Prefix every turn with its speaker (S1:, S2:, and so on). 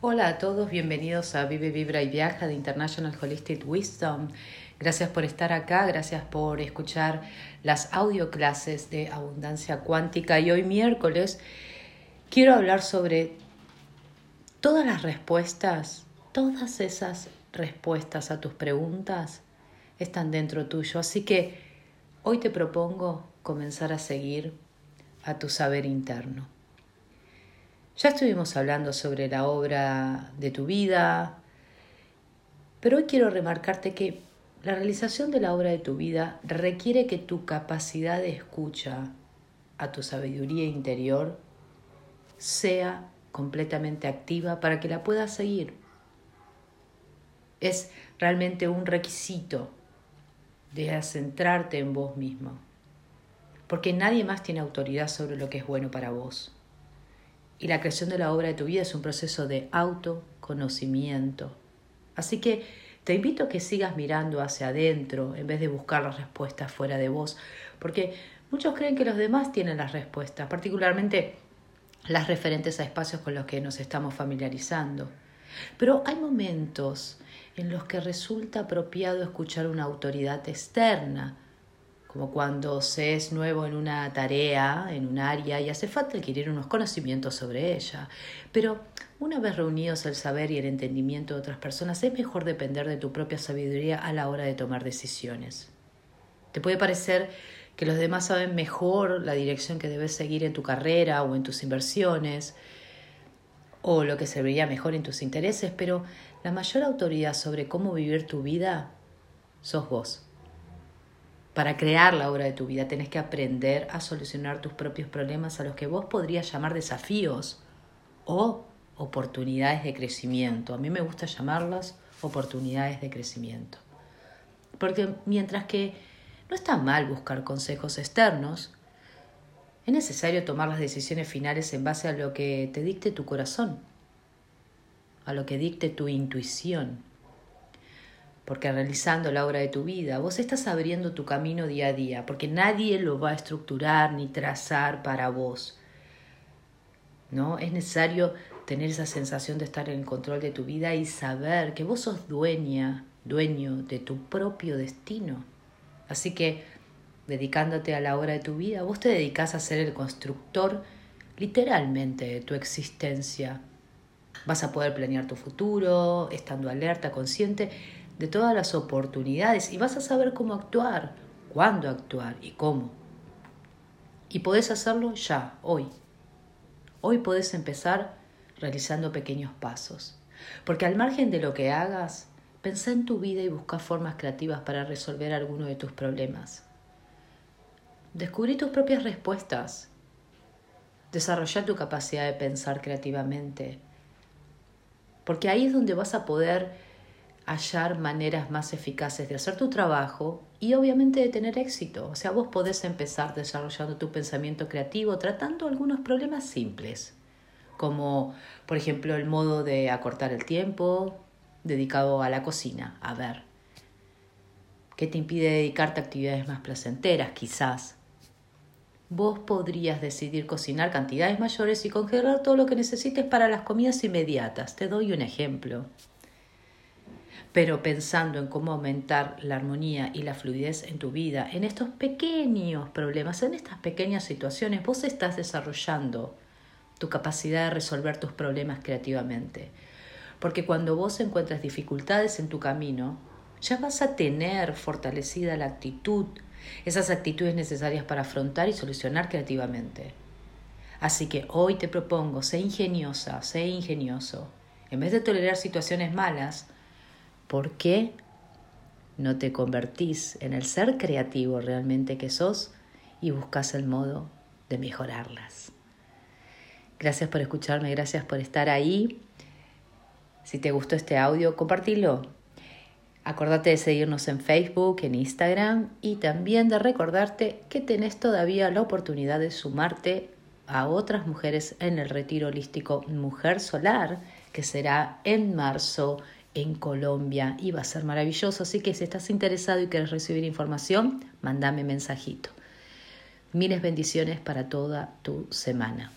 S1: Hola a todos, bienvenidos a Vive, Vibra y Viaja de International Holistic Wisdom. Gracias por estar acá, gracias por escuchar las audio clases de abundancia cuántica y hoy miércoles quiero hablar sobre todas las respuestas, todas esas respuestas a tus preguntas están dentro tuyo, así que hoy te propongo comenzar a seguir a tu saber interno. Ya estuvimos hablando sobre la obra de tu vida, pero hoy quiero remarcarte que la realización de la obra de tu vida requiere que tu capacidad de escucha a tu sabiduría interior sea completamente activa para que la puedas seguir. Es realmente un requisito de centrarte en vos mismo, porque nadie más tiene autoridad sobre lo que es bueno para vos. Y la creación de la obra de tu vida es un proceso de autoconocimiento. Así que te invito a que sigas mirando hacia adentro en vez de buscar las respuestas fuera de vos, porque muchos creen que los demás tienen las respuestas, particularmente las referentes a espacios con los que nos estamos familiarizando. Pero hay momentos en los que resulta apropiado escuchar una autoridad externa, como cuando se es nuevo en una tarea, en un área, y hace falta adquirir unos conocimientos sobre ella. Pero una vez reunidos el saber y el entendimiento de otras personas, es mejor depender de tu propia sabiduría a la hora de tomar decisiones. Te puede parecer que los demás saben mejor la dirección que debes seguir en tu carrera o en tus inversiones, o lo que serviría mejor en tus intereses, pero la mayor autoridad sobre cómo vivir tu vida sos vos. Para crear la obra de tu vida tenés que aprender a solucionar tus propios problemas a los que vos podrías llamar desafíos o oportunidades de crecimiento. A mí me gusta llamarlas oportunidades de crecimiento. Porque mientras que no está mal buscar consejos externos, es necesario tomar las decisiones finales en base a lo que te dicte tu corazón, a lo que dicte tu intuición porque realizando la obra de tu vida, vos estás abriendo tu camino día a día, porque nadie lo va a estructurar ni trazar para vos. ¿No? Es necesario tener esa sensación de estar en el control de tu vida y saber que vos sos dueña, dueño de tu propio destino. Así que, dedicándote a la obra de tu vida, vos te dedicas a ser el constructor literalmente de tu existencia. Vas a poder planear tu futuro, estando alerta, consciente de todas las oportunidades y vas a saber cómo actuar, cuándo actuar y cómo. Y podés hacerlo ya, hoy. Hoy podés empezar realizando pequeños pasos. Porque al margen de lo que hagas, pensá en tu vida y busca formas creativas para resolver alguno de tus problemas. Descubrí tus propias respuestas. Desarrolla tu capacidad de pensar creativamente. Porque ahí es donde vas a poder hallar maneras más eficaces de hacer tu trabajo y obviamente de tener éxito. O sea, vos podés empezar desarrollando tu pensamiento creativo tratando algunos problemas simples, como por ejemplo el modo de acortar el tiempo dedicado a la cocina. A ver, ¿qué te impide dedicarte a actividades más placenteras? Quizás. Vos podrías decidir cocinar cantidades mayores y congelar todo lo que necesites para las comidas inmediatas. Te doy un ejemplo pero pensando en cómo aumentar la armonía y la fluidez en tu vida, en estos pequeños problemas, en estas pequeñas situaciones, vos estás desarrollando tu capacidad de resolver tus problemas creativamente. Porque cuando vos encuentras dificultades en tu camino, ya vas a tener fortalecida la actitud, esas actitudes necesarias para afrontar y solucionar creativamente. Así que hoy te propongo, sé ingeniosa, sé ingenioso. En vez de tolerar situaciones malas, ¿Por qué no te convertís en el ser creativo realmente que sos y buscas el modo de mejorarlas? Gracias por escucharme, gracias por estar ahí. Si te gustó este audio, compartilo. Acordate de seguirnos en Facebook, en Instagram y también de recordarte que tenés todavía la oportunidad de sumarte a otras mujeres en el retiro holístico Mujer Solar, que será en marzo en Colombia y va a ser maravilloso. Así que si estás interesado y quieres recibir información, mandame mensajito. Miles bendiciones para toda tu semana.